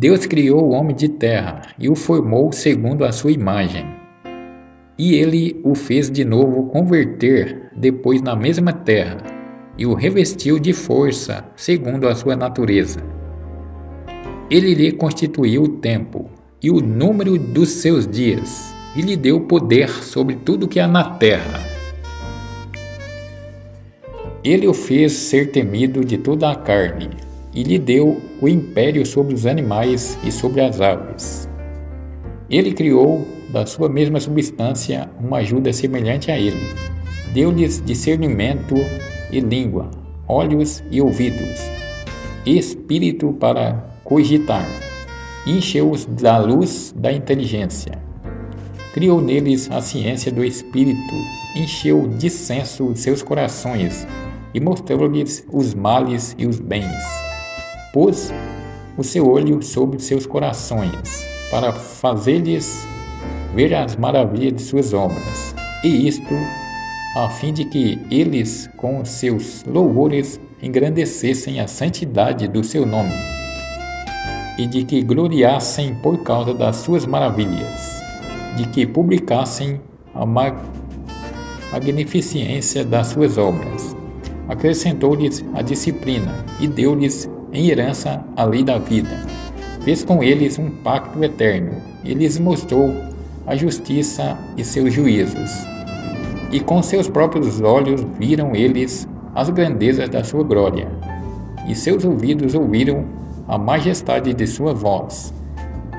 Deus criou o homem de terra e o formou segundo a sua imagem. E ele o fez de novo converter depois na mesma terra e o revestiu de força segundo a sua natureza. Ele lhe constituiu o tempo e o número dos seus dias e lhe deu poder sobre tudo que há na terra. Ele o fez ser temido de toda a carne e lhe deu o império sobre os animais e sobre as aves. Ele criou da sua mesma substância uma ajuda semelhante a ele. Deu-lhes discernimento e língua, olhos e ouvidos, espírito para cogitar. Encheu-os da luz da inteligência. Criou neles a ciência do espírito, encheu de senso seus corações e mostrou-lhes os males e os bens pôs o seu olho sobre seus corações, para fazer-lhes ver as maravilhas de suas obras, e isto a fim de que eles, com seus louvores, engrandecessem a santidade do seu nome, e de que gloriassem por causa das suas maravilhas, de que publicassem a magnificência das suas obras. Acrescentou-lhes a disciplina e deu-lhes em herança a lei da vida. Fez com eles um pacto eterno e lhes mostrou a justiça e seus juízos. E com seus próprios olhos viram eles as grandezas da sua glória, e seus ouvidos ouviram a majestade de sua voz.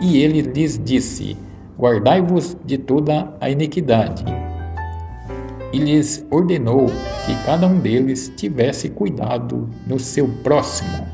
E ele lhes disse: Guardai-vos de toda a iniquidade. E lhes ordenou que cada um deles tivesse cuidado no seu próximo